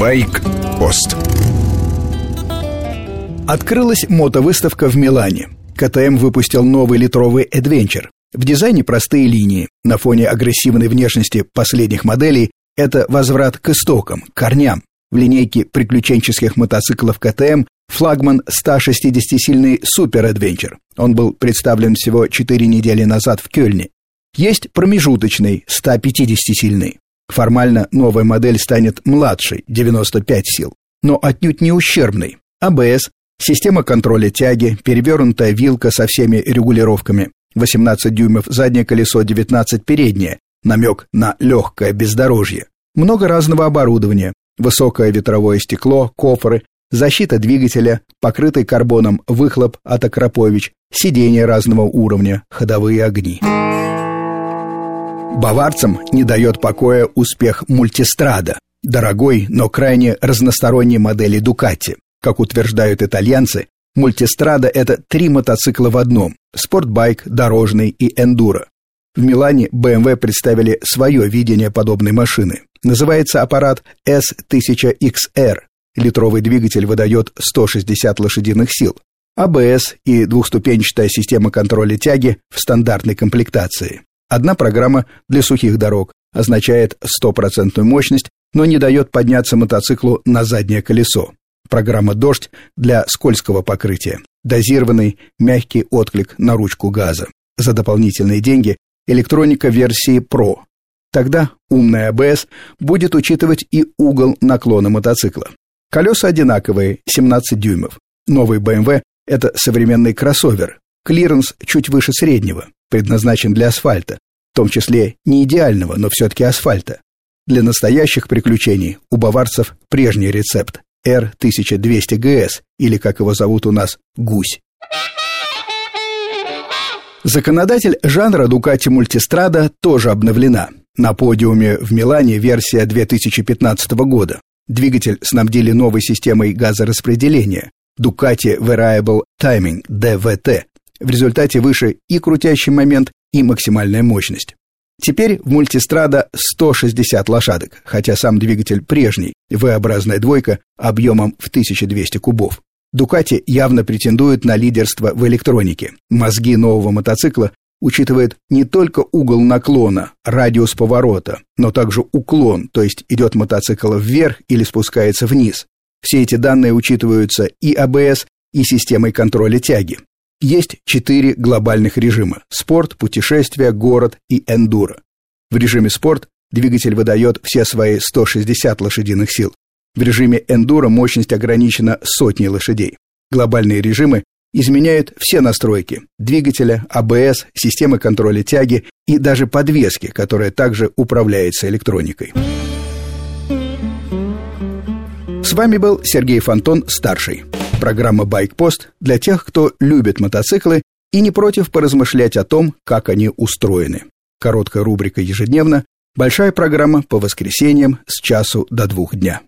Байк-пост Открылась мотовыставка в Милане. КТМ выпустил новый литровый Adventure. В дизайне простые линии. На фоне агрессивной внешности последних моделей это возврат к истокам, корням. В линейке приключенческих мотоциклов КТМ флагман 160-сильный Super Adventure. Он был представлен всего 4 недели назад в Кёльне. Есть промежуточный 150-сильный. Формально новая модель станет младшей 95 сил, но отнюдь не ущербной. АБС, система контроля тяги, перевернутая вилка со всеми регулировками, 18 дюймов заднее колесо, 19 переднее, намек на легкое бездорожье. Много разного оборудования, высокое ветровое стекло, кофры, защита двигателя, покрытый карбоном выхлоп от Акропович, сиденья разного уровня, ходовые огни. Баварцам не дает покоя успех мультистрада, дорогой, но крайне разносторонней модели Дукати. Как утверждают итальянцы, мультистрада – это три мотоцикла в одном – спортбайк, дорожный и эндуро. В Милане BMW представили свое видение подобной машины. Называется аппарат S1000XR. Литровый двигатель выдает 160 лошадиных сил. АБС и двухступенчатая система контроля тяги в стандартной комплектации. Одна программа для сухих дорог означает стопроцентную мощность, но не дает подняться мотоциклу на заднее колесо. Программа «Дождь» для скользкого покрытия. Дозированный мягкий отклик на ручку газа. За дополнительные деньги электроника версии Pro. Тогда умная АБС будет учитывать и угол наклона мотоцикла. Колеса одинаковые, 17 дюймов. Новый BMW – это современный кроссовер. Клиренс чуть выше среднего предназначен для асфальта, в том числе не идеального, но все-таки асфальта. Для настоящих приключений у баварцев прежний рецепт R1200GS, или, как его зовут у нас, «Гусь». Законодатель жанра Ducati Multistrada тоже обновлена. На подиуме в Милане версия 2015 года. Двигатель снабдили новой системой газораспределения Ducati Variable Timing DVT, в результате выше и крутящий момент, и максимальная мощность. Теперь в мультистрада 160 лошадок, хотя сам двигатель прежний, V-образная двойка объемом в 1200 кубов. Дукати явно претендует на лидерство в электронике. Мозги нового мотоцикла учитывают не только угол наклона, радиус поворота, но также уклон, то есть идет мотоцикл вверх или спускается вниз. Все эти данные учитываются и АБС, и системой контроля тяги. Есть четыре глобальных режима – спорт, путешествие, город и эндуро. В режиме спорт двигатель выдает все свои 160 лошадиных сил. В режиме эндуро мощность ограничена сотней лошадей. Глобальные режимы изменяют все настройки – двигателя, АБС, системы контроля тяги и даже подвески, которая также управляется электроникой. С вами был Сергей Фонтон, старший. Программа «Байкпост» для тех, кто любит мотоциклы и не против поразмышлять о том, как они устроены. Короткая рубрика ежедневно, большая программа по воскресеньям с часу до двух дня.